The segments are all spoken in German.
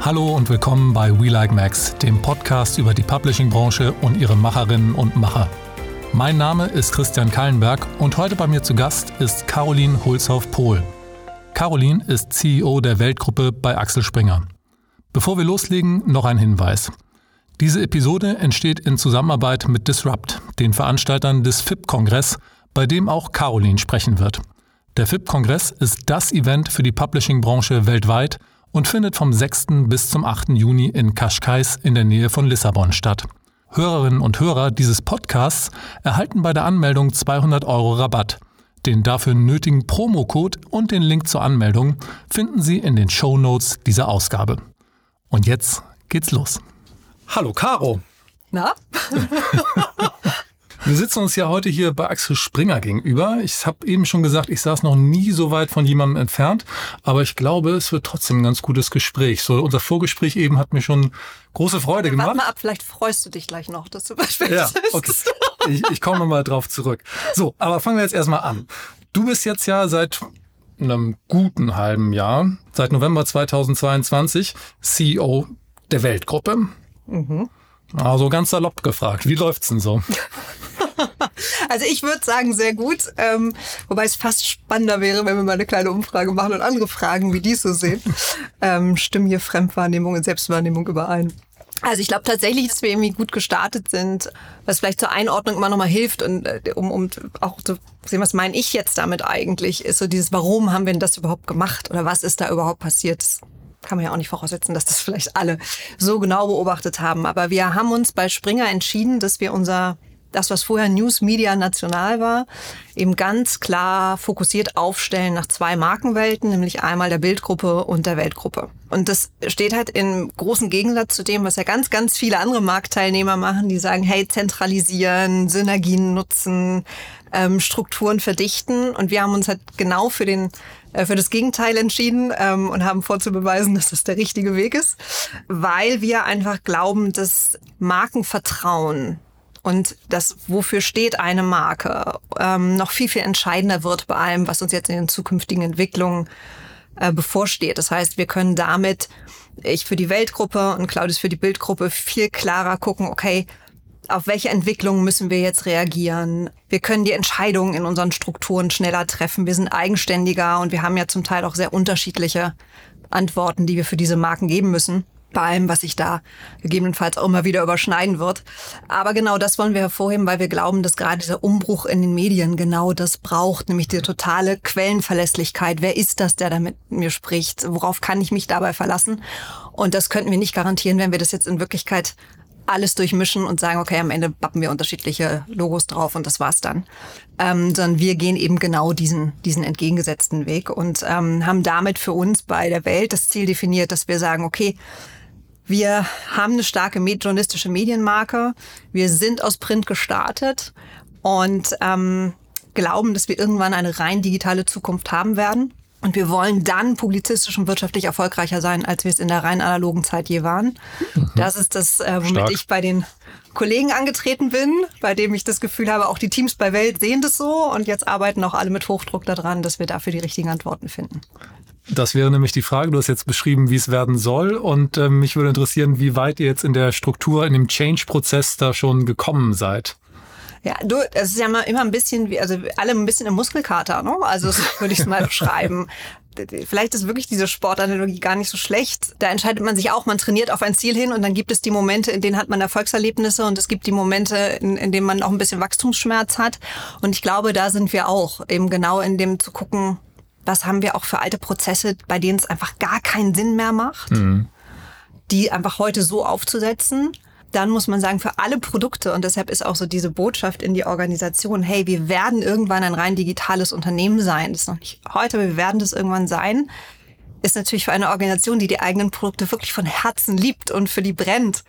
Hallo und willkommen bei We Like Max, dem Podcast über die Publishing-Branche und ihre Macherinnen und Macher. Mein Name ist Christian Kallenberg und heute bei mir zu Gast ist Caroline Hulshoff-Pohl. Caroline ist CEO der Weltgruppe bei Axel Springer. Bevor wir loslegen, noch ein Hinweis. Diese Episode entsteht in Zusammenarbeit mit Disrupt, den Veranstaltern des FIP-Kongress, bei dem auch Caroline sprechen wird. Der FIP-Kongress ist das Event für die Publishing-Branche weltweit und findet vom 6. bis zum 8. Juni in Cascais in der Nähe von Lissabon statt. Hörerinnen und Hörer dieses Podcasts erhalten bei der Anmeldung 200 Euro Rabatt. Den dafür nötigen Promocode und den Link zur Anmeldung finden Sie in den Show Notes dieser Ausgabe. Und jetzt geht's los. Hallo Caro. Na? Wir sitzen uns ja heute hier bei Axel Springer gegenüber. Ich habe eben schon gesagt, ich saß noch nie so weit von jemandem entfernt, aber ich glaube, es wird trotzdem ein ganz gutes Gespräch. So unser Vorgespräch eben hat mir schon große Freude gemacht. Warte mal ab, vielleicht freust du dich gleich noch, dass du was Ja, okay. Ich, ich komme nochmal drauf zurück. So, aber fangen wir jetzt erstmal an. Du bist jetzt ja seit einem guten halben Jahr, seit November 2022, CEO der Weltgruppe. Mhm. Also ganz salopp gefragt, wie läuft's denn so? Also ich würde sagen, sehr gut. Ähm, wobei es fast spannender wäre, wenn wir mal eine kleine Umfrage machen und andere fragen, wie die so sehen. Ähm, stimmen hier Fremdwahrnehmung und Selbstwahrnehmung überein? Also ich glaube tatsächlich, dass wir irgendwie gut gestartet sind, was vielleicht zur Einordnung immer nochmal hilft und äh, um, um auch zu sehen, was meine ich jetzt damit eigentlich, ist so dieses, warum haben wir denn das überhaupt gemacht oder was ist da überhaupt passiert? Das kann man ja auch nicht voraussetzen, dass das vielleicht alle so genau beobachtet haben. Aber wir haben uns bei Springer entschieden, dass wir unser das, was vorher News Media National war, eben ganz klar fokussiert aufstellen nach zwei Markenwelten, nämlich einmal der Bildgruppe und der Weltgruppe. Und das steht halt im großen Gegensatz zu dem, was ja ganz, ganz viele andere Marktteilnehmer machen, die sagen, hey, zentralisieren, Synergien nutzen, ähm, Strukturen verdichten. Und wir haben uns halt genau für den äh, für das Gegenteil entschieden ähm, und haben vorzubeweisen, dass das der richtige Weg ist, weil wir einfach glauben, dass Markenvertrauen und das, wofür steht eine Marke, ähm, noch viel, viel entscheidender wird bei allem, was uns jetzt in den zukünftigen Entwicklungen äh, bevorsteht. Das heißt, wir können damit, ich für die Weltgruppe und Claudius für die Bildgruppe, viel klarer gucken, okay, auf welche Entwicklungen müssen wir jetzt reagieren? Wir können die Entscheidungen in unseren Strukturen schneller treffen. Wir sind eigenständiger und wir haben ja zum Teil auch sehr unterschiedliche Antworten, die wir für diese Marken geben müssen bei allem, was sich da gegebenenfalls auch immer wieder überschneiden wird. Aber genau das wollen wir hervorheben, weil wir glauben, dass gerade dieser Umbruch in den Medien genau das braucht, nämlich die totale Quellenverlässlichkeit. Wer ist das, der da mit mir spricht? Worauf kann ich mich dabei verlassen? Und das könnten wir nicht garantieren, wenn wir das jetzt in Wirklichkeit alles durchmischen und sagen, okay, am Ende bappen wir unterschiedliche Logos drauf und das war's dann. Ähm, sondern wir gehen eben genau diesen, diesen entgegengesetzten Weg und ähm, haben damit für uns bei der Welt das Ziel definiert, dass wir sagen, okay, wir haben eine starke journalistische Medienmarke. Wir sind aus Print gestartet und ähm, glauben, dass wir irgendwann eine rein digitale Zukunft haben werden. Und wir wollen dann publizistisch und wirtschaftlich erfolgreicher sein, als wir es in der rein analogen Zeit je waren. Mhm. Das ist das, äh, womit Stark. ich bei den Kollegen angetreten bin, bei dem ich das Gefühl habe, auch die Teams bei Welt sehen das so. Und jetzt arbeiten auch alle mit Hochdruck daran, dass wir dafür die richtigen Antworten finden. Das wäre nämlich die Frage. Du hast jetzt beschrieben, wie es werden soll. Und äh, mich würde interessieren, wie weit ihr jetzt in der Struktur, in dem Change-Prozess da schon gekommen seid. Ja, du, es ist ja immer, immer ein bisschen wie, also alle ein bisschen im Muskelkater, ne? Also so würde ich es mal beschreiben. Vielleicht ist wirklich diese Sportanalogie gar nicht so schlecht. Da entscheidet man sich auch, man trainiert auf ein Ziel hin und dann gibt es die Momente, in denen hat man Erfolgserlebnisse und es gibt die Momente, in, in denen man auch ein bisschen Wachstumsschmerz hat. Und ich glaube, da sind wir auch, eben genau in dem zu gucken, was haben wir auch für alte Prozesse, bei denen es einfach gar keinen Sinn mehr macht, mhm. die einfach heute so aufzusetzen. Dann muss man sagen, für alle Produkte, und deshalb ist auch so diese Botschaft in die Organisation, hey, wir werden irgendwann ein rein digitales Unternehmen sein. Das ist noch nicht heute, aber wir werden das irgendwann sein. Ist natürlich für eine Organisation, die die eigenen Produkte wirklich von Herzen liebt und für die brennt,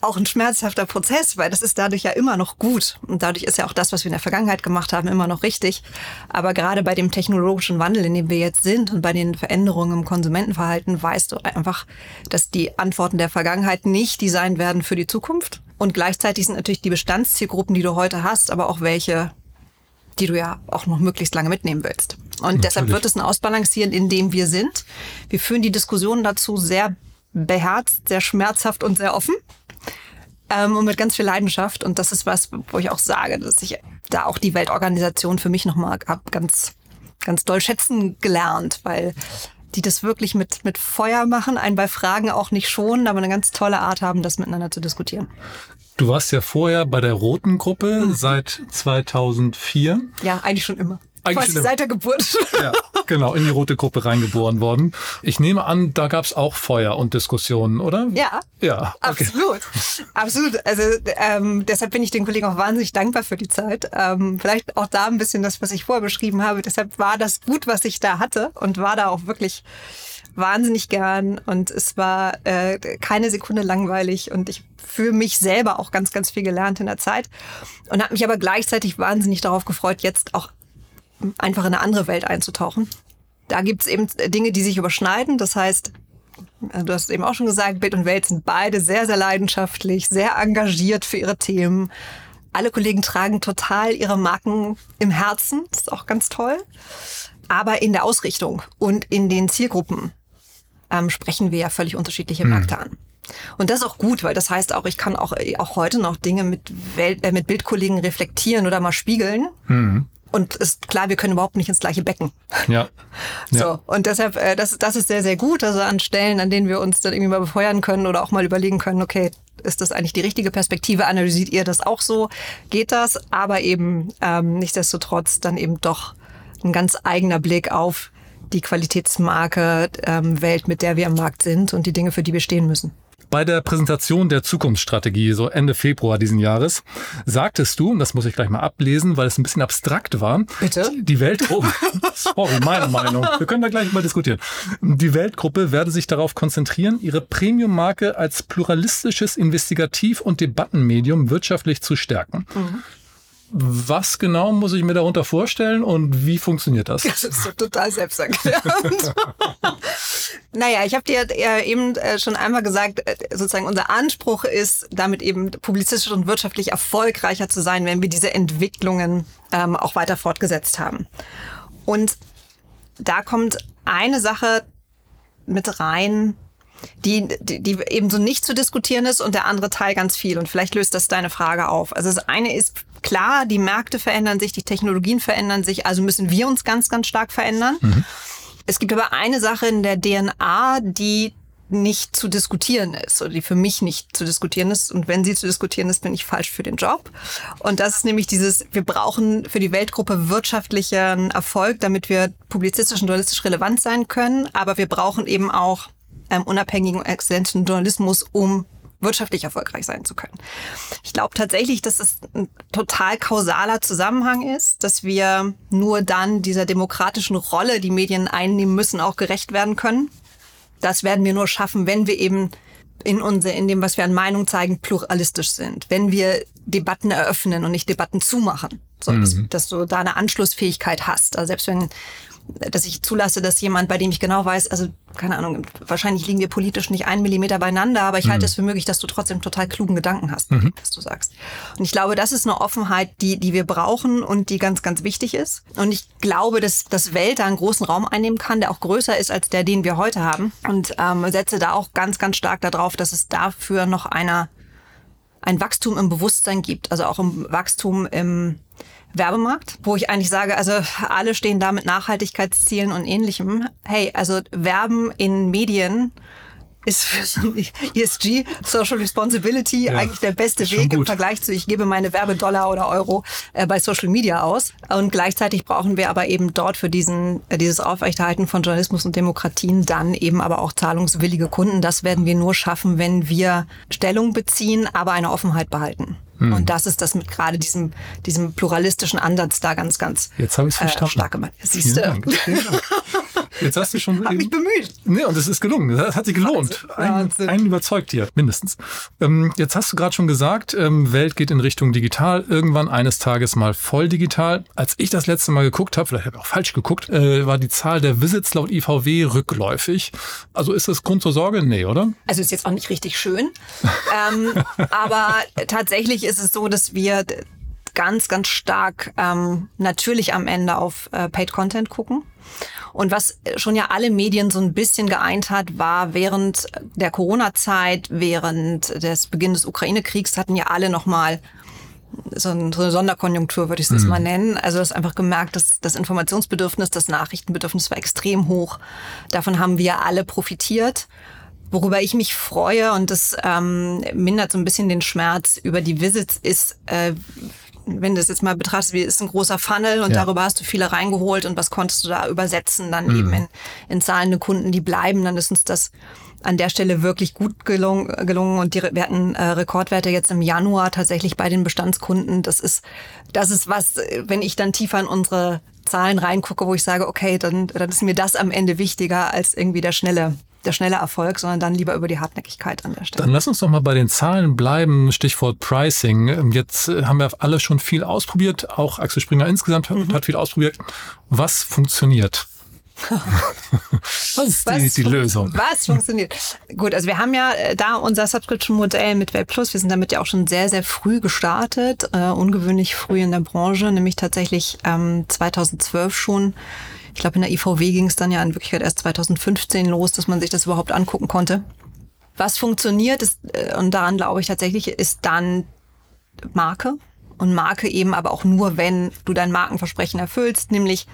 auch ein schmerzhafter Prozess, weil das ist dadurch ja immer noch gut. Und dadurch ist ja auch das, was wir in der Vergangenheit gemacht haben, immer noch richtig. Aber gerade bei dem technologischen Wandel, in dem wir jetzt sind und bei den Veränderungen im Konsumentenverhalten, weißt du einfach, dass die Antworten der Vergangenheit nicht die sein werden für die Zukunft. Und gleichzeitig sind natürlich die Bestandszielgruppen, die du heute hast, aber auch welche, die du ja auch noch möglichst lange mitnehmen willst. Und Natürlich. deshalb wird es ein Ausbalancieren, in dem wir sind. Wir führen die Diskussion dazu sehr beherzt, sehr schmerzhaft und sehr offen. Ähm, und mit ganz viel Leidenschaft. Und das ist was, wo ich auch sage, dass ich da auch die Weltorganisation für mich nochmal ganz, ganz doll schätzen gelernt, weil die das wirklich mit, mit Feuer machen, einen bei Fragen auch nicht schonen, aber eine ganz tolle Art haben, das miteinander zu diskutieren. Du warst ja vorher bei der Roten Gruppe mhm. seit 2004. Ja, eigentlich schon immer. Eigentlich Quasi seit der Geburt. Ja, genau, in die rote Gruppe reingeboren worden. Ich nehme an, da gab es auch Feuer und Diskussionen, oder? Ja. Ja. Okay. Absolut. Absolut. Also ähm, deshalb bin ich den Kollegen auch wahnsinnig dankbar für die Zeit. Ähm, vielleicht auch da ein bisschen das, was ich vorher beschrieben habe. Deshalb war das gut, was ich da hatte und war da auch wirklich wahnsinnig gern und es war äh, keine Sekunde langweilig und ich für mich selber auch ganz, ganz viel gelernt in der Zeit und habe mich aber gleichzeitig wahnsinnig darauf gefreut, jetzt auch einfach in eine andere Welt einzutauchen. Da gibt es eben Dinge, die sich überschneiden. Das heißt, äh, du hast eben auch schon gesagt, Bild und Welt sind beide sehr, sehr leidenschaftlich, sehr engagiert für ihre Themen. Alle Kollegen tragen total ihre Marken im Herzen. Das ist auch ganz toll. Aber in der Ausrichtung und in den Zielgruppen ähm, sprechen wir ja völlig unterschiedliche. Märkte an. Und das ist auch gut, weil das heißt auch, ich kann auch, auch heute noch Dinge mit, Welt, äh, mit Bildkollegen reflektieren oder mal spiegeln. Mhm. Und ist klar, wir können überhaupt nicht ins gleiche Becken. Ja. So. Ja. Und deshalb, äh, das, das ist sehr, sehr gut. Also an Stellen, an denen wir uns dann irgendwie mal befeuern können oder auch mal überlegen können, okay, ist das eigentlich die richtige Perspektive? Analysiert ihr das auch so? Geht das? Aber eben ähm, nichtsdestotrotz dann eben doch ein ganz eigener Blick auf die Qualitätsmarke ähm, Welt, mit der wir am Markt sind und die Dinge, für die wir stehen müssen. Bei der Präsentation der Zukunftsstrategie, so Ende Februar diesen Jahres, sagtest du, und das muss ich gleich mal ablesen, weil es ein bisschen abstrakt war. Bitte? Die Weltgruppe, sorry, meine Meinung. Wir können da gleich mal diskutieren. Die Weltgruppe werde sich darauf konzentrieren, ihre Premium-Marke als pluralistisches Investigativ- und Debattenmedium wirtschaftlich zu stärken. Mhm. Was genau muss ich mir darunter vorstellen und wie funktioniert das? Das ist so total selbsterklärend. naja, ich habe dir eben äh, schon einmal gesagt, äh, sozusagen unser Anspruch ist, damit eben publizistisch und wirtschaftlich erfolgreicher zu sein, wenn wir diese Entwicklungen ähm, auch weiter fortgesetzt haben. Und da kommt eine Sache mit rein, die, die, die eben so nicht zu diskutieren ist und der andere Teil ganz viel. Und vielleicht löst das deine Frage auf. Also das eine ist klar, die Märkte verändern sich, die Technologien verändern sich, also müssen wir uns ganz, ganz stark verändern. Mhm. Es gibt aber eine Sache in der DNA, die nicht zu diskutieren ist oder die für mich nicht zu diskutieren ist. Und wenn sie zu diskutieren ist, bin ich falsch für den Job. Und das ist nämlich dieses, wir brauchen für die Weltgruppe wirtschaftlichen Erfolg, damit wir publizistisch und journalistisch relevant sein können. Aber wir brauchen eben auch ähm, unabhängigen, exzellenten Journalismus, um wirtschaftlich erfolgreich sein zu können. Ich glaube tatsächlich, dass es ein total kausaler Zusammenhang ist, dass wir nur dann dieser demokratischen Rolle, die Medien einnehmen müssen, auch gerecht werden können. Das werden wir nur schaffen, wenn wir eben in unser, in dem, was wir an Meinung zeigen, pluralistisch sind. Wenn wir Debatten eröffnen und nicht Debatten zumachen. So, mhm. dass, dass, du da eine Anschlussfähigkeit hast. Also selbst wenn dass ich zulasse, dass jemand, bei dem ich genau weiß, also keine Ahnung, wahrscheinlich liegen wir politisch nicht einen Millimeter beieinander, aber ich halte mhm. es für möglich, dass du trotzdem total klugen Gedanken hast, mhm. was du sagst. Und ich glaube, das ist eine Offenheit, die, die wir brauchen und die ganz, ganz wichtig ist. Und ich glaube, dass das Welt da einen großen Raum einnehmen kann, der auch größer ist als der, den wir heute haben. Und ähm, setze da auch ganz, ganz stark darauf, dass es dafür noch einer ein Wachstum im Bewusstsein gibt, also auch im Wachstum im Werbemarkt, wo ich eigentlich sage, also alle stehen da mit Nachhaltigkeitszielen und ähnlichem. Hey, also Werben in Medien ist für ESG, Social Responsibility, ja, eigentlich der beste Weg im Vergleich zu, ich gebe meine Werbedollar oder Euro äh, bei Social Media aus. Und gleichzeitig brauchen wir aber eben dort für diesen, äh, dieses Aufrechterhalten von Journalismus und Demokratien dann eben aber auch zahlungswillige Kunden. Das werden wir nur schaffen, wenn wir Stellung beziehen, aber eine Offenheit behalten. Hm. Und das ist das mit gerade diesem, diesem pluralistischen Ansatz da ganz, ganz Jetzt habe ich verstanden. Äh, stark gemacht. Siehst du. Jetzt hast du schon. Hab mich bemüht. Nee, und es ist gelungen. Das hat sich gelohnt. Ein, einen überzeugt hier, mindestens. Ähm, jetzt hast du gerade schon gesagt, ähm, Welt geht in Richtung digital. Irgendwann eines Tages mal voll digital. Als ich das letzte Mal geguckt habe, vielleicht habe ich auch falsch geguckt, äh, war die Zahl der Visits laut IVW rückläufig. Also ist das Grund zur Sorge? Nee, oder? Also ist jetzt auch nicht richtig schön. ähm, aber tatsächlich ist es so, dass wir ganz, ganz stark ähm, natürlich am Ende auf äh, Paid Content gucken. Und was schon ja alle Medien so ein bisschen geeint hat, war während der Corona-Zeit, während des Beginn des Ukraine-Kriegs hatten ja alle nochmal so eine Sonderkonjunktur, würde ich es mhm. mal nennen. Also das einfach gemerkt, dass das Informationsbedürfnis, das Nachrichtenbedürfnis war extrem hoch. Davon haben wir alle profitiert. Worüber ich mich freue und das ähm, mindert so ein bisschen den Schmerz über die Visits ist, äh, wenn du es jetzt mal betrachtest, wie ist ein großer Funnel und ja. darüber hast du viele reingeholt und was konntest du da übersetzen, dann mhm. eben in, in zahlende Kunden, die bleiben, dann ist uns das an der Stelle wirklich gut gelungen, gelungen und die, wir hatten äh, Rekordwerte jetzt im Januar tatsächlich bei den Bestandskunden. Das ist, das ist was, wenn ich dann tiefer in unsere Zahlen reingucke, wo ich sage, okay, dann, dann ist mir das am Ende wichtiger als irgendwie der schnelle der schnelle Erfolg, sondern dann lieber über die Hartnäckigkeit an der Stelle. Dann lass uns doch mal bei den Zahlen bleiben. Stichwort Pricing. Jetzt äh, haben wir alle schon viel ausprobiert. Auch Axel Springer insgesamt mhm. hat viel ausprobiert. Was funktioniert? was ist die, was, die, Lösung? Was funktioniert? Gut, also wir haben ja äh, da unser Subscription-Modell mit Web Plus. Wir sind damit ja auch schon sehr, sehr früh gestartet, äh, ungewöhnlich früh in der Branche, nämlich tatsächlich ähm, 2012 schon ich glaube, in der IVW ging es dann ja in Wirklichkeit erst 2015 los, dass man sich das überhaupt angucken konnte. Was funktioniert ist, äh, und daran glaube ich tatsächlich, ist dann Marke. Und Marke eben aber auch nur, wenn du dein Markenversprechen erfüllst, nämlich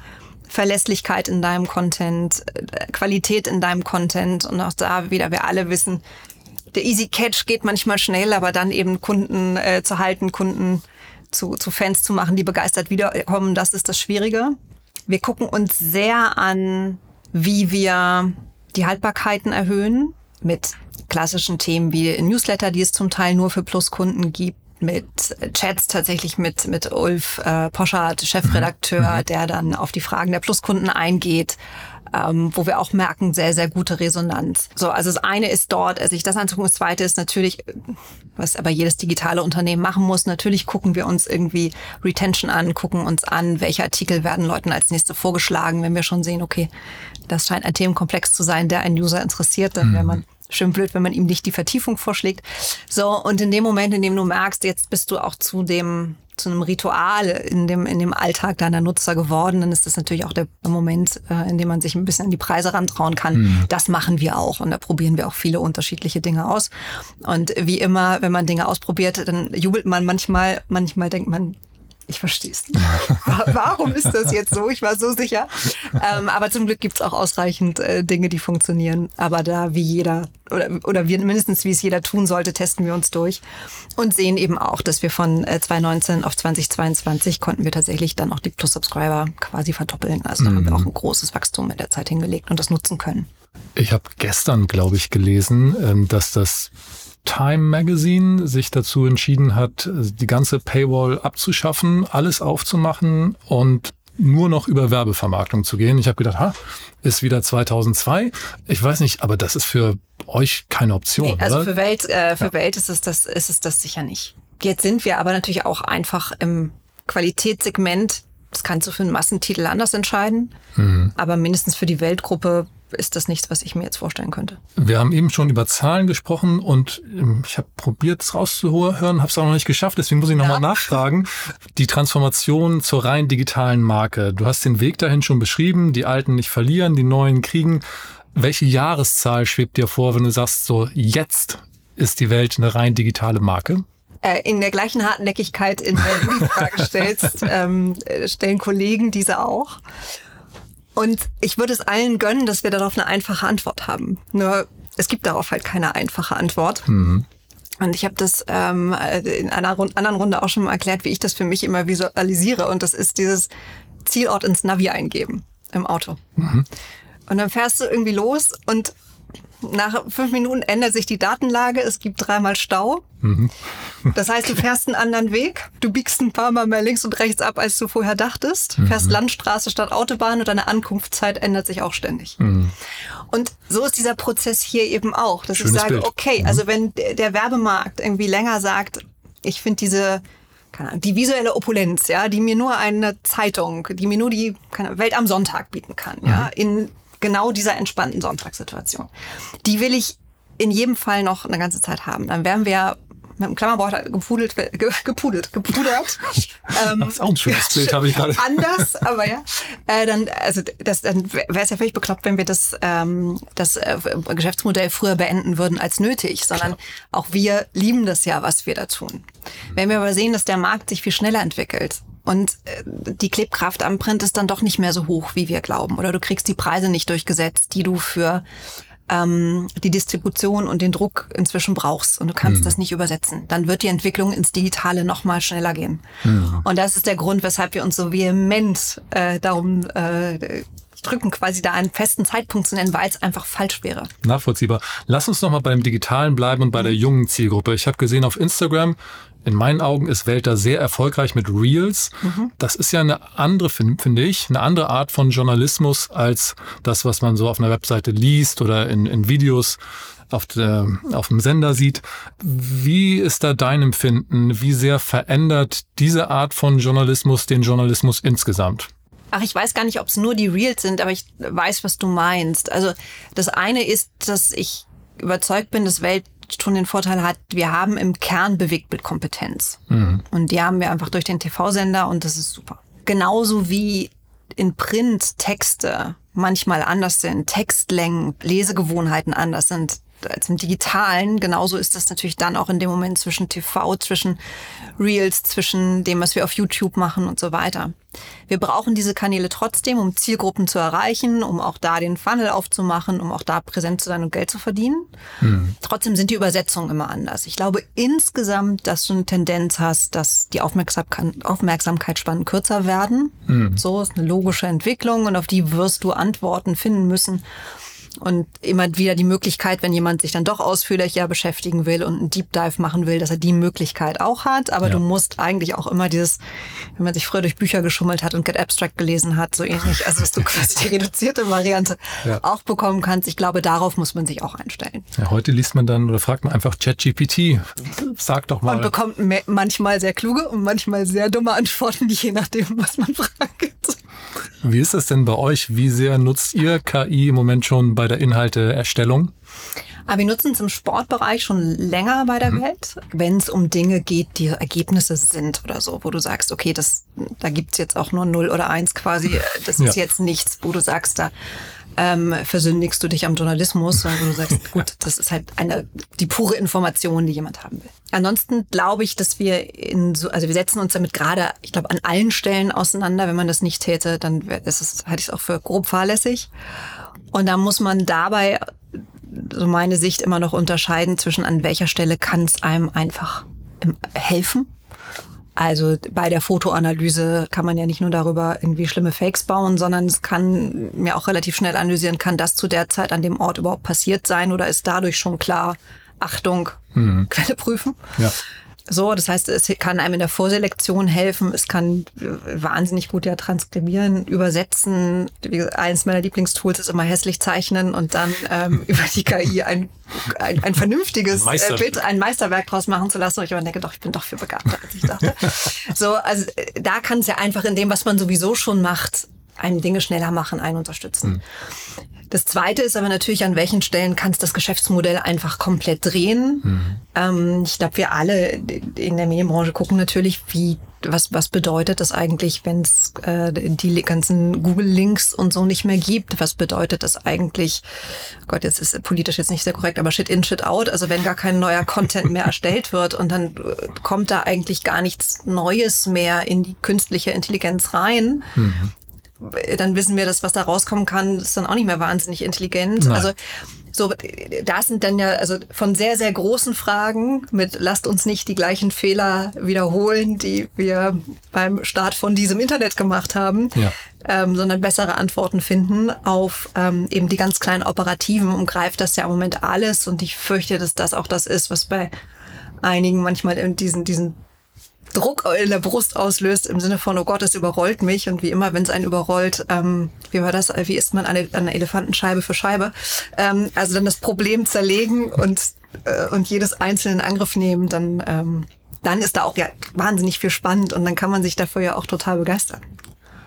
Verlässlichkeit in deinem Content, äh, Qualität in deinem Content und auch da wieder, wir alle wissen, der Easy Catch geht manchmal schnell, aber dann eben Kunden äh, zu halten, Kunden zu, zu Fans zu machen, die begeistert wiederkommen, das ist das Schwierige. Wir gucken uns sehr an, wie wir die Haltbarkeiten erhöhen mit klassischen Themen wie Newsletter, die es zum Teil nur für Pluskunden gibt, mit Chats tatsächlich mit, mit Ulf äh, Poschardt, Chefredakteur, mhm. der dann auf die Fragen der Pluskunden eingeht ähm, wo wir auch merken, sehr, sehr gute Resonanz. So, also das eine ist dort, sich das anzugucken. Das zweite ist natürlich, was aber jedes digitale Unternehmen machen muss, natürlich gucken wir uns irgendwie Retention an, gucken uns an, welche Artikel werden Leuten als nächste vorgeschlagen, wenn wir schon sehen, okay, das scheint ein Themenkomplex zu sein, der einen User interessiert, dann mhm. wäre man schön blöd, wenn man ihm nicht die Vertiefung vorschlägt. So, und in dem Moment, in dem du merkst, jetzt bist du auch zu dem zu einem Ritual in dem, in dem Alltag deiner Nutzer geworden, dann ist das natürlich auch der Moment, äh, in dem man sich ein bisschen an die Preise rantrauen kann. Mhm. Das machen wir auch und da probieren wir auch viele unterschiedliche Dinge aus. Und wie immer, wenn man Dinge ausprobiert, dann jubelt man manchmal, manchmal denkt man, ich verstehe es nicht. Warum ist das jetzt so? Ich war so sicher. Ähm, aber zum Glück gibt es auch ausreichend äh, Dinge, die funktionieren. Aber da wie jeder oder, oder wir mindestens wie es jeder tun sollte, testen wir uns durch und sehen eben auch, dass wir von äh, 2019 auf 2022 konnten wir tatsächlich dann auch die Plus-Subscriber quasi verdoppeln. Also da mhm. haben wir mhm. auch ein großes Wachstum in der Zeit hingelegt und das nutzen können. Ich habe gestern, glaube ich, gelesen, ähm, dass das Time Magazine sich dazu entschieden hat, die ganze Paywall abzuschaffen, alles aufzumachen und nur noch über Werbevermarktung zu gehen. Ich habe gedacht, ha, ist wieder 2002. Ich weiß nicht, aber das ist für euch keine Option. Nee, also oder? für Welt, äh, für ja. Welt ist es das, ist es das sicher nicht. Jetzt sind wir aber natürlich auch einfach im Qualitätssegment. Das kannst du für einen Massentitel anders entscheiden. Mhm. Aber mindestens für die Weltgruppe ist das nichts, was ich mir jetzt vorstellen könnte. Wir haben eben schon über Zahlen gesprochen und ähm, ich habe probiert, es rauszuhören, habe es auch noch nicht geschafft, deswegen muss ich nochmal ja. nachfragen. Die Transformation zur rein digitalen Marke. Du hast den Weg dahin schon beschrieben, die Alten nicht verlieren, die Neuen kriegen. Welche Jahreszahl schwebt dir vor, wenn du sagst, so jetzt ist die Welt eine rein digitale Marke? Äh, in der gleichen Hartnäckigkeit, in der du die Frage stellst, ähm, äh, stellen Kollegen diese auch. Und ich würde es allen gönnen, dass wir darauf eine einfache Antwort haben. Nur es gibt darauf halt keine einfache Antwort. Mhm. Und ich habe das ähm, in einer Rund anderen Runde auch schon mal erklärt, wie ich das für mich immer visualisiere. Und das ist dieses Zielort ins Navi eingeben im Auto. Mhm. Und dann fährst du irgendwie los und nach fünf Minuten ändert sich die Datenlage, es gibt dreimal Stau. Mhm. Das heißt, du fährst einen anderen Weg, du biegst ein paar Mal mehr links und rechts ab, als du vorher dachtest, mhm. fährst Landstraße statt Autobahn und deine Ankunftszeit ändert sich auch ständig. Mhm. Und so ist dieser Prozess hier eben auch, dass Schönes ich sage, Bild. okay, mhm. also wenn der Werbemarkt irgendwie länger sagt, ich finde diese die visuelle Opulenz, ja, die mir nur eine Zeitung, die mir nur die Welt am Sonntag bieten kann, ja, mhm. in genau dieser entspannten Sonntagssituation. Die will ich in jedem Fall noch eine ganze Zeit haben. Dann werden wir mit dem Klammerbord gepudelt, ge, gepudelt, gepudert. ähm, das ist auch ein schönes Bild, habe ich gerade. Anders, aber ja. Äh, dann, also das, dann wäre es ja völlig bekloppt, wenn wir das, ähm, das äh, Geschäftsmodell früher beenden würden als nötig, sondern Klar. auch wir lieben das ja, was wir da tun. Wenn wir aber sehen, dass der Markt sich viel schneller entwickelt, und äh, die Klebkraft am Print ist dann doch nicht mehr so hoch, wie wir glauben. Oder du kriegst die Preise nicht durchgesetzt, die du für ähm, die Distribution und den Druck inzwischen brauchst und du kannst mhm. das nicht übersetzen. Dann wird die Entwicklung ins Digitale noch mal schneller gehen. Mhm. Und das ist der Grund, weshalb wir uns so vehement äh, darum äh, drücken, quasi da einen festen Zeitpunkt zu nennen, weil es einfach falsch wäre. Nachvollziehbar. Lass uns noch mal beim Digitalen bleiben und bei der jungen Zielgruppe. Ich habe gesehen auf Instagram, in meinen Augen ist Welt da sehr erfolgreich mit Reels. Mhm. Das ist ja eine andere, finde ich, eine andere Art von Journalismus als das, was man so auf einer Webseite liest oder in, in Videos auf, der, auf dem Sender sieht. Wie ist da dein Empfinden? Wie sehr verändert diese Art von Journalismus den Journalismus insgesamt? Ach, ich weiß gar nicht, ob es nur die Reels sind, aber ich weiß, was du meinst. Also das eine ist, dass ich überzeugt bin, dass Welt schon den Vorteil hat, wir haben im Kern Bewegtbildkompetenz. Mhm. Und die haben wir einfach durch den TV-Sender und das ist super. Genauso wie in Print Texte manchmal anders sind, Textlängen, Lesegewohnheiten anders sind als im Digitalen. Genauso ist das natürlich dann auch in dem Moment zwischen TV, zwischen Reels, zwischen dem, was wir auf YouTube machen und so weiter. Wir brauchen diese Kanäle trotzdem, um Zielgruppen zu erreichen, um auch da den Funnel aufzumachen, um auch da präsent zu sein und Geld zu verdienen. Mhm. Trotzdem sind die Übersetzungen immer anders. Ich glaube insgesamt, dass du eine Tendenz hast, dass die Aufmerksamkeitsspannen kürzer werden. Mhm. So ist eine logische Entwicklung und auf die wirst du Antworten finden müssen und immer wieder die Möglichkeit, wenn jemand sich dann doch ausführlicher beschäftigen will und einen Deep Dive machen will, dass er die Möglichkeit auch hat. Aber ja. du musst eigentlich auch immer dieses, wenn man sich früher durch Bücher geschummelt hat und Get Abstract gelesen hat, so ähnlich, also dass du quasi die reduzierte Variante ja. auch bekommen kannst. Ich glaube, darauf muss man sich auch einstellen. Ja, heute liest man dann oder fragt man einfach ChatGPT. Sag doch mal. Und bekommt manchmal sehr kluge und manchmal sehr dumme Antworten, je nachdem, was man fragt. Wie ist das denn bei euch? Wie sehr nutzt ihr KI im Moment schon bei der Inhalteerstellung? Aber ah, wir nutzen es im Sportbereich schon länger bei der mhm. Welt, wenn es um Dinge geht, die Ergebnisse sind oder so, wo du sagst, okay, das, da gibt's jetzt auch nur 0 oder 1 quasi. Das ist ja. jetzt nichts, wo du sagst, da ähm, versündigst du dich am Journalismus, weil du sagst, gut, das ist halt eine die pure Information, die jemand haben will. Ansonsten glaube ich, dass wir in so, also wir setzen uns damit gerade, ich glaube, an allen Stellen auseinander. Wenn man das nicht täte, dann ist es, halte ich es auch für grob fahrlässig. Und da muss man dabei, so meine Sicht, immer noch unterscheiden zwischen an welcher Stelle kann es einem einfach helfen also bei der Fotoanalyse kann man ja nicht nur darüber irgendwie schlimme Fakes bauen, sondern es kann mir auch relativ schnell analysieren, kann das zu der Zeit an dem Ort überhaupt passiert sein oder ist dadurch schon klar, Achtung, mhm. Quelle prüfen. Ja. So, das heißt, es kann einem in der Vorselektion helfen. Es kann wahnsinnig gut ja transkribieren, übersetzen. Eines meiner Lieblingstools ist immer hässlich zeichnen und dann ähm, über die KI ein, ein, ein vernünftiges Meister. äh, Bild, ein Meisterwerk draus machen zu lassen. Und ich aber denke, doch, ich bin doch viel begabter, als ich dachte. so, also äh, da kann es ja einfach in dem, was man sowieso schon macht, einen Dinge schneller machen, einen unterstützen. Mhm. Das zweite ist aber natürlich, an welchen Stellen kannst das Geschäftsmodell einfach komplett drehen. Mhm. Ähm, ich glaube, wir alle in der Medienbranche gucken natürlich, wie was, was bedeutet das eigentlich, wenn es äh, die ganzen Google-Links und so nicht mehr gibt? Was bedeutet das eigentlich? Oh Gott, jetzt ist politisch jetzt nicht sehr korrekt, aber Shit in, Shit out. Also wenn gar kein neuer Content mehr erstellt wird und dann äh, kommt da eigentlich gar nichts Neues mehr in die künstliche Intelligenz rein. Mhm dann wissen wir, dass was da rauskommen kann, ist dann auch nicht mehr wahnsinnig intelligent. Nein. Also so, das sind dann ja also von sehr, sehr großen Fragen mit lasst uns nicht die gleichen Fehler wiederholen, die wir beim Start von diesem Internet gemacht haben, ja. ähm, sondern bessere Antworten finden auf ähm, eben die ganz kleinen Operativen umgreift das ja im Moment alles und ich fürchte, dass das auch das ist, was bei einigen manchmal in diesen, diesen Druck in der Brust auslöst, im Sinne von, oh Gott, es überrollt mich. Und wie immer, wenn es einen überrollt, ähm, wie war das, wie isst man eine, eine Elefantenscheibe für Scheibe? Ähm, also dann das Problem zerlegen und, äh, und jedes einzelne in Angriff nehmen, dann, ähm, dann ist da auch ja wahnsinnig viel spannend und dann kann man sich dafür ja auch total begeistern.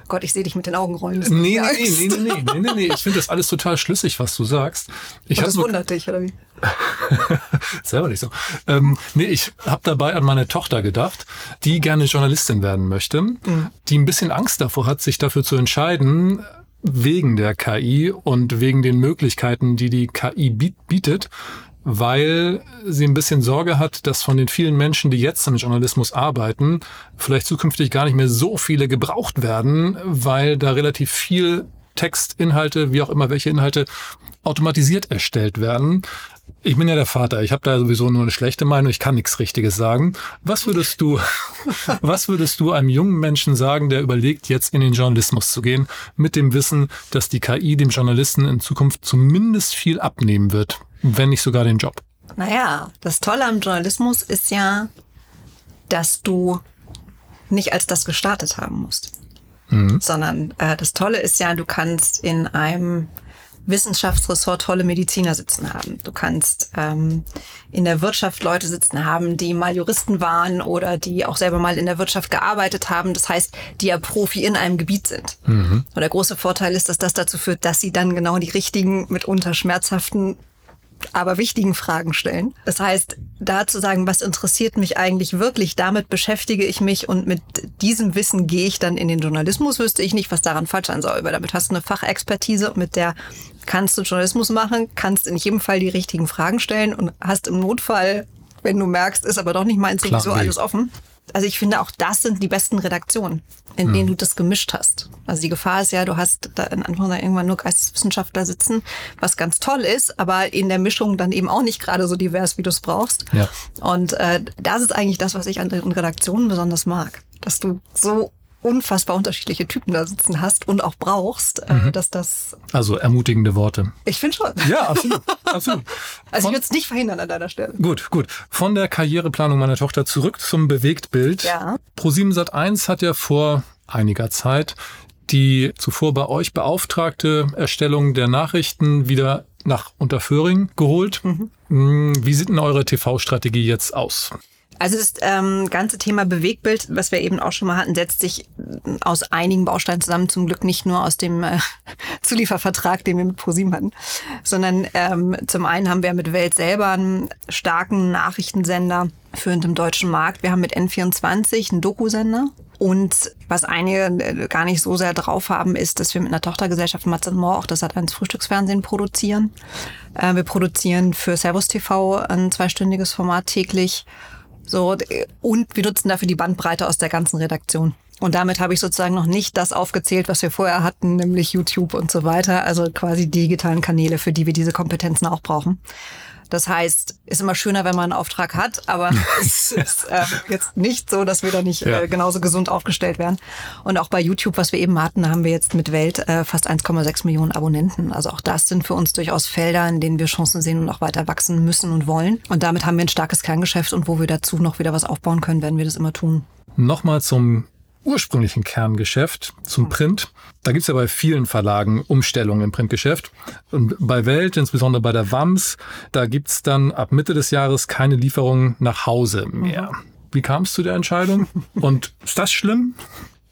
Gott, ich sehe dich mit den Augen rollen. Nee, nee, nee, nee, nee, nee, nee, nee. Ich finde das alles total schlüssig, was du sagst. Ich Und das wundert dich, oder wie? Selber nicht so. Ähm, nee, ich habe dabei an meine Tochter gedacht, die gerne Journalistin werden möchte, mhm. die ein bisschen Angst davor hat, sich dafür zu entscheiden, wegen der KI und wegen den Möglichkeiten, die die KI bietet, weil sie ein bisschen Sorge hat, dass von den vielen Menschen, die jetzt im Journalismus arbeiten, vielleicht zukünftig gar nicht mehr so viele gebraucht werden, weil da relativ viel Textinhalte, wie auch immer welche Inhalte, automatisiert erstellt werden. Ich bin ja der Vater, ich habe da sowieso nur eine schlechte Meinung, ich kann nichts Richtiges sagen. Was würdest du, was würdest du einem jungen Menschen sagen, der überlegt, jetzt in den Journalismus zu gehen, mit dem Wissen, dass die KI dem Journalisten in Zukunft zumindest viel abnehmen wird, wenn nicht sogar den Job? Naja, das Tolle am Journalismus ist ja, dass du nicht als das gestartet haben musst. Mhm. Sondern äh, das Tolle ist ja, du kannst in einem Wissenschaftsressort tolle Mediziner sitzen haben. Du kannst ähm, in der Wirtschaft Leute sitzen haben, die mal Juristen waren oder die auch selber mal in der Wirtschaft gearbeitet haben. Das heißt, die ja Profi in einem Gebiet sind. Mhm. Und der große Vorteil ist, dass das dazu führt, dass sie dann genau die richtigen, mitunter schmerzhaften aber wichtigen Fragen stellen. Das heißt, da zu sagen, was interessiert mich eigentlich wirklich, damit beschäftige ich mich und mit diesem Wissen gehe ich dann in den Journalismus, wüsste ich nicht, was daran falsch sein soll. Weil damit hast du eine Fachexpertise, mit der kannst du Journalismus machen, kannst in jedem Fall die richtigen Fragen stellen und hast im Notfall, wenn du merkst, ist aber doch nicht meins, so alles offen. Also ich finde auch das sind die besten Redaktionen, in hm. denen du das gemischt hast. Also die Gefahr ist ja, du hast da in Anführungszeichen irgendwann nur Geisteswissenschaftler sitzen, was ganz toll ist, aber in der Mischung dann eben auch nicht gerade so divers, wie du es brauchst. Ja. Und äh, das ist eigentlich das, was ich an den Redaktionen besonders mag. Dass du so unfassbar unterschiedliche Typen da sitzen hast und auch brauchst, äh, mhm. dass das. Also ermutigende Worte. Ich finde schon. Ja, absolut. absolut. Also Von, ich würde es nicht verhindern an deiner Stelle. Gut, gut. Von der Karriereplanung meiner Tochter zurück zum Bewegtbild. Ja. Pro7 Sat1 hat ja vor einiger Zeit die zuvor bei euch beauftragte Erstellung der Nachrichten wieder nach Unterföhring geholt. Mhm. Hm, wie sieht denn eure TV-Strategie jetzt aus? Also das ähm, ganze Thema Bewegbild, was wir eben auch schon mal hatten, setzt sich aus einigen Bausteinen zusammen. Zum Glück nicht nur aus dem äh, Zuliefervertrag, den wir mit ProSieben hatten, sondern ähm, zum einen haben wir mit Welt selber einen starken Nachrichtensender führend im deutschen Markt. Wir haben mit N24 einen Dokusender. Und was einige äh, gar nicht so sehr drauf haben, ist, dass wir mit einer Tochtergesellschaft Matze Moore auch das Sat1 Frühstücksfernsehen produzieren. Äh, wir produzieren für Servus TV ein zweistündiges Format täglich so, und wir nutzen dafür die Bandbreite aus der ganzen Redaktion. Und damit habe ich sozusagen noch nicht das aufgezählt, was wir vorher hatten, nämlich YouTube und so weiter. Also quasi digitalen Kanäle, für die wir diese Kompetenzen auch brauchen. Das heißt, ist immer schöner, wenn man einen Auftrag hat, aber es ist äh, jetzt nicht so, dass wir da nicht ja. äh, genauso gesund aufgestellt werden. Und auch bei YouTube, was wir eben hatten, haben wir jetzt mit Welt äh, fast 1,6 Millionen Abonnenten. Also auch das sind für uns durchaus Felder, in denen wir Chancen sehen und auch weiter wachsen müssen und wollen. Und damit haben wir ein starkes Kerngeschäft und wo wir dazu noch wieder was aufbauen können, werden wir das immer tun. Nochmal zum ursprünglichen Kerngeschäft zum hm. Print. Da gibt's ja bei vielen Verlagen Umstellungen im Printgeschäft. Und bei Welt, insbesondere bei der WAMS, da gibt's dann ab Mitte des Jahres keine Lieferungen nach Hause mehr. Wie kam es zu der Entscheidung? Und ist das schlimm?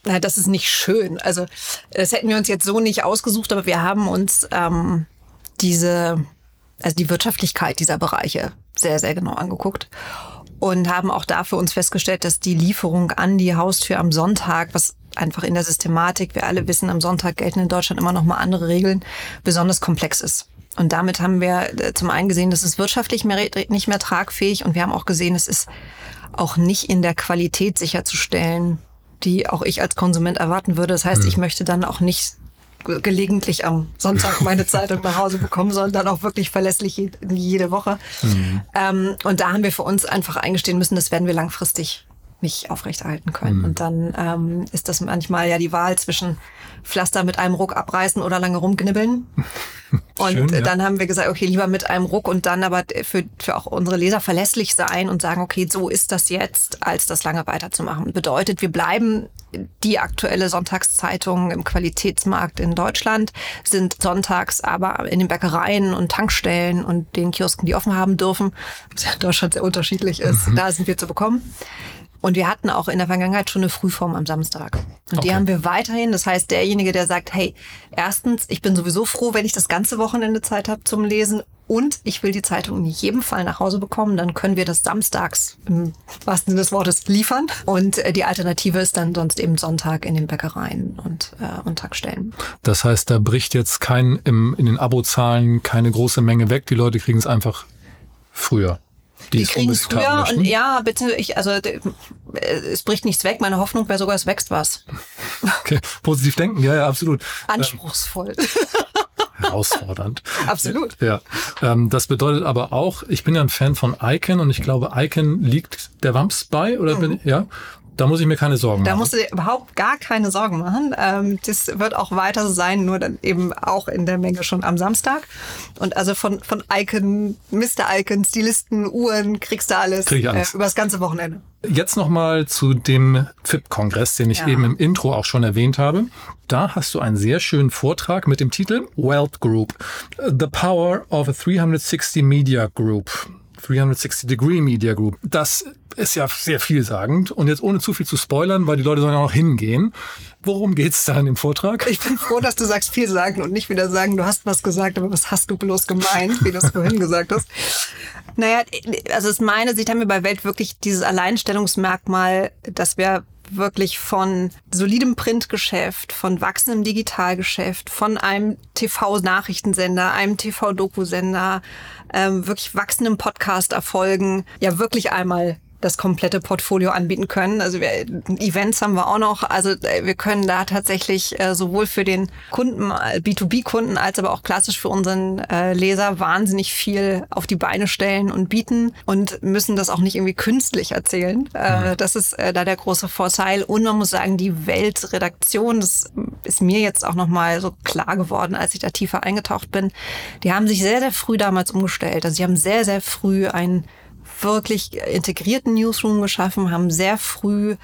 Na, das ist nicht schön. Also das hätten wir uns jetzt so nicht ausgesucht, aber wir haben uns ähm, diese, also die Wirtschaftlichkeit dieser Bereiche sehr, sehr genau angeguckt und haben auch da für uns festgestellt, dass die Lieferung an die Haustür am Sonntag, was einfach in der Systematik, wir alle wissen, am Sonntag gelten in Deutschland immer noch mal andere Regeln, besonders komplex ist. Und damit haben wir äh, zum einen gesehen, dass es wirtschaftlich mehr, nicht mehr tragfähig und wir haben auch gesehen, es ist auch nicht in der Qualität sicherzustellen, die auch ich als Konsument erwarten würde. Das heißt, hm. ich möchte dann auch nicht gelegentlich am Sonntag meine Zeitung nach Hause bekommen, sondern auch wirklich verlässlich jede Woche. Mhm. Ähm, und da haben wir für uns einfach eingestehen müssen, das werden wir langfristig nicht aufrechterhalten können. Mhm. Und dann ähm, ist das manchmal ja die Wahl zwischen Pflaster mit einem Ruck abreißen oder lange rumknibbeln. und Schön, ja. dann haben wir gesagt, okay, lieber mit einem Ruck und dann aber für, für auch unsere Leser verlässlich sein und sagen, okay, so ist das jetzt, als das lange weiterzumachen. Bedeutet, wir bleiben die aktuelle Sonntagszeitung im Qualitätsmarkt in Deutschland, sind sonntags aber in den Bäckereien und Tankstellen und den Kiosken, die offen haben dürfen, was ja in Deutschland sehr unterschiedlich ist, mhm. da sind wir zu bekommen. Und wir hatten auch in der Vergangenheit schon eine Frühform am Samstag. Und okay. die haben wir weiterhin. Das heißt, derjenige, der sagt, hey, erstens, ich bin sowieso froh, wenn ich das ganze Wochenende Zeit habe zum Lesen und ich will die Zeitung in jedem Fall nach Hause bekommen, dann können wir das samstags im wahrsten Sinne des Wortes liefern. Und äh, die Alternative ist dann sonst eben Sonntag in den Bäckereien und, äh, und Tankstellen. Das heißt, da bricht jetzt kein im, in den Abozahlen keine große Menge weg. Die Leute kriegen es einfach früher. Die, die kriegen es früher und ja, bitte, ich, also es bricht nichts weg. Meine Hoffnung wäre sogar, es wächst was. Okay, positiv denken, ja, ja, absolut. Anspruchsvoll. Herausfordernd. Absolut. Ja. Ähm, das bedeutet aber auch, ich bin ja ein Fan von Icon und ich glaube, Icon liegt der Wamps bei, oder mhm. bin ich, ja? Da muss ich mir keine Sorgen da machen. Da musst du dir überhaupt gar keine Sorgen machen. Ähm, das wird auch weiter so sein, nur dann eben auch in der Menge schon am Samstag. Und also von, von Icon, Mr. Icon, Stilisten, Uhren, kriegst du alles, Krieg ich alles. Äh, über das ganze Wochenende. Jetzt nochmal zu dem FIP-Kongress, den ich ja. eben im Intro auch schon erwähnt habe. Da hast du einen sehr schönen Vortrag mit dem Titel Wealth Group, The Power of a 360 Media Group. 360 Degree Media Group. Das ist ja sehr vielsagend. Und jetzt ohne zu viel zu spoilern, weil die Leute sollen auch hingehen. Worum geht's da in dem Vortrag? Ich bin froh, dass du sagst vielsagend und nicht wieder sagen, du hast was gesagt, aber was hast du bloß gemeint, wie du es vorhin gesagt hast. Naja, also aus meiner Sicht haben wir bei Welt wirklich dieses Alleinstellungsmerkmal, dass wir wirklich von solidem Printgeschäft, von wachsendem Digitalgeschäft, von einem TV-Nachrichtensender, einem TV-Dokusender, ähm, wirklich wachsendem Podcast-Erfolgen, ja wirklich einmal das komplette Portfolio anbieten können. Also wir, Events haben wir auch noch. Also äh, wir können da tatsächlich äh, sowohl für den Kunden, äh, B2B-Kunden, als aber auch klassisch für unseren äh, Leser wahnsinnig viel auf die Beine stellen und bieten und müssen das auch nicht irgendwie künstlich erzählen. Äh, mhm. Das ist äh, da der große Vorteil. Und man muss sagen, die Weltredaktion, das ist mir jetzt auch nochmal so klar geworden, als ich da tiefer eingetaucht bin, die haben sich sehr, sehr früh damals umgestellt. Also sie haben sehr, sehr früh ein wirklich integrierten Newsroom geschaffen, haben sehr früh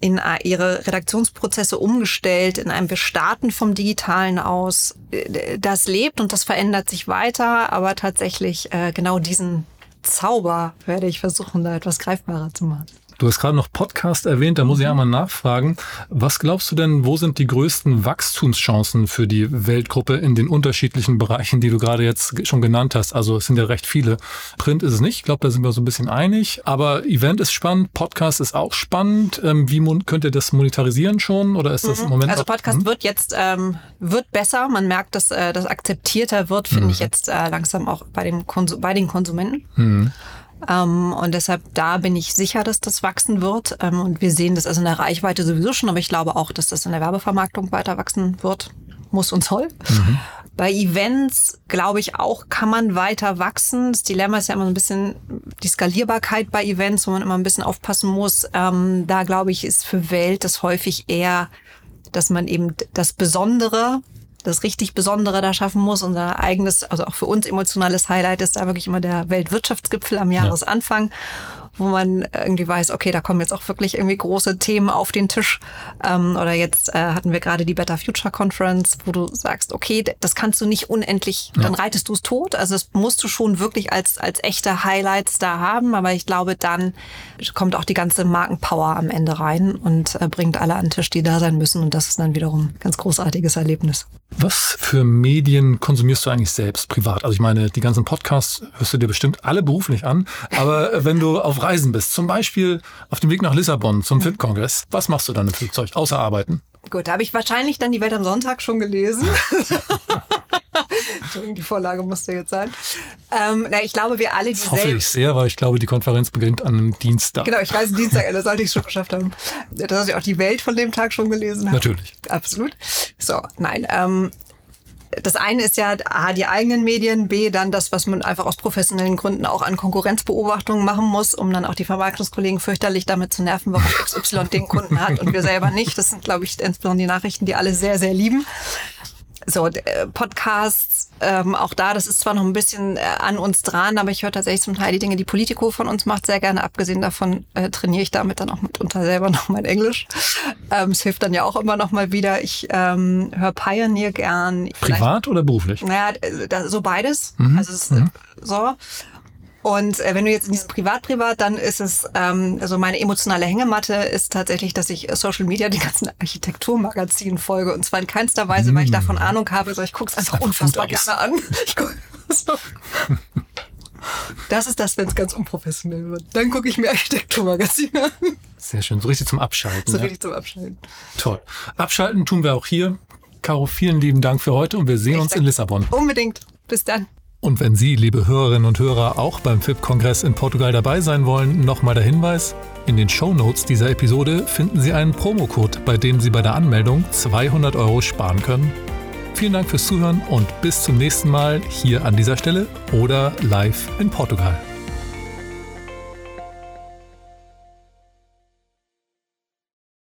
in ihre Redaktionsprozesse umgestellt, in einem Wir starten vom Digitalen aus. Das lebt und das verändert sich weiter, aber tatsächlich äh, genau diesen Zauber werde ich versuchen, da etwas greifbarer zu machen. Du hast gerade noch Podcast erwähnt, da muss ich mhm. einmal nachfragen. Was glaubst du denn, wo sind die größten Wachstumschancen für die Weltgruppe in den unterschiedlichen Bereichen, die du gerade jetzt schon genannt hast? Also es sind ja recht viele. Print ist es nicht, ich glaube, da sind wir so ein bisschen einig. Aber Event ist spannend, Podcast ist auch spannend. Ähm, wie könnt ihr das monetarisieren schon oder ist das im mhm. Moment? Also Podcast auch, hm? wird jetzt ähm, wird besser. Man merkt, dass äh, das akzeptierter wird, finde mhm. ich jetzt äh, langsam auch bei, dem Konsum bei den Konsumenten. Mhm. Ähm, und deshalb da bin ich sicher, dass das wachsen wird. Ähm, und wir sehen das also in der Reichweite sowieso schon, aber ich glaube auch, dass das in der Werbevermarktung weiter wachsen wird. Muss und soll. Mhm. Bei Events, glaube ich, auch kann man weiter wachsen. Das Dilemma ist ja immer so ein bisschen die Skalierbarkeit bei Events, wo man immer ein bisschen aufpassen muss. Ähm, da, glaube ich, ist für Welt das häufig eher, dass man eben das Besondere das richtig Besondere da schaffen muss. Unser eigenes, also auch für uns emotionales Highlight ist da wirklich immer der Weltwirtschaftsgipfel am Jahresanfang. Ja wo man irgendwie weiß, okay, da kommen jetzt auch wirklich irgendwie große Themen auf den Tisch. Ähm, oder jetzt äh, hatten wir gerade die Better Future Conference, wo du sagst, okay, das kannst du nicht unendlich, ja. dann reitest du es tot. Also das musst du schon wirklich als, als echte Highlights da haben. Aber ich glaube, dann kommt auch die ganze Markenpower am Ende rein und äh, bringt alle an den Tisch, die da sein müssen. Und das ist dann wiederum ein ganz großartiges Erlebnis. Was für Medien konsumierst du eigentlich selbst privat? Also ich meine, die ganzen Podcasts hörst du dir bestimmt alle beruflich an, aber wenn du auf Reisen bist, zum Beispiel auf dem Weg nach Lissabon zum FIP-Kongress, was machst du dann im Flugzeug, außer arbeiten? Gut, da habe ich wahrscheinlich dann die Welt am Sonntag schon gelesen. die Vorlage musste jetzt sein. Ähm, na, ich glaube, wir alle die Das hoffe ich sehr, weil ich glaube, die Konferenz beginnt an einem Dienstag. Genau, ich weiß, Dienstag, da sollte ich schon geschafft haben. Das hast du auch die Welt von dem Tag schon gelesen. Haben. Natürlich. Absolut. So, nein, ähm, das eine ist ja A, die eigenen Medien, B, dann das, was man einfach aus professionellen Gründen auch an Konkurrenzbeobachtungen machen muss, um dann auch die Vermarktungskollegen fürchterlich damit zu nerven, warum XY den Kunden hat und wir selber nicht. Das sind, glaube ich, insbesondere die Nachrichten, die alle sehr, sehr lieben. So, äh, Podcasts, ähm, auch da, das ist zwar noch ein bisschen äh, an uns dran, aber ich höre tatsächlich zum Teil die Dinge, die Politico von uns macht, sehr gerne. Abgesehen davon äh, trainiere ich damit dann auch mitunter selber noch mein Englisch. Ähm, es hilft dann ja auch immer noch mal wieder. Ich ähm, höre Pioneer gern. Privat oder beruflich? Naja, da, so beides. Mhm. Also es, mhm. so. Und äh, wenn du jetzt in diesem Privat-Privat, dann ist es, ähm, also meine emotionale Hängematte ist tatsächlich, dass ich Social Media die ganzen Architekturmagazinen folge. Und zwar in keinster Weise, weil ich davon Ahnung habe, sondern ich gucke es einfach unfassbar gerne an. Ich guck, so. Das ist das, wenn es ganz unprofessionell wird. Dann gucke ich mir Architekturmagazine an. Sehr schön, so richtig zum Abschalten. So ja. richtig zum Abschalten. Toll. Abschalten tun wir auch hier. Caro, vielen lieben Dank für heute und wir sehen Ich uns in danke. Lissabon. Unbedingt. Bis dann. Und wenn Sie, liebe Hörerinnen und Hörer, auch beim FIP-Kongress in Portugal dabei sein wollen, nochmal der Hinweis. In den Shownotes dieser Episode finden Sie einen Promocode, bei dem Sie bei der Anmeldung 200 Euro sparen können. Vielen Dank fürs Zuhören und bis zum nächsten Mal hier an dieser Stelle oder live in Portugal.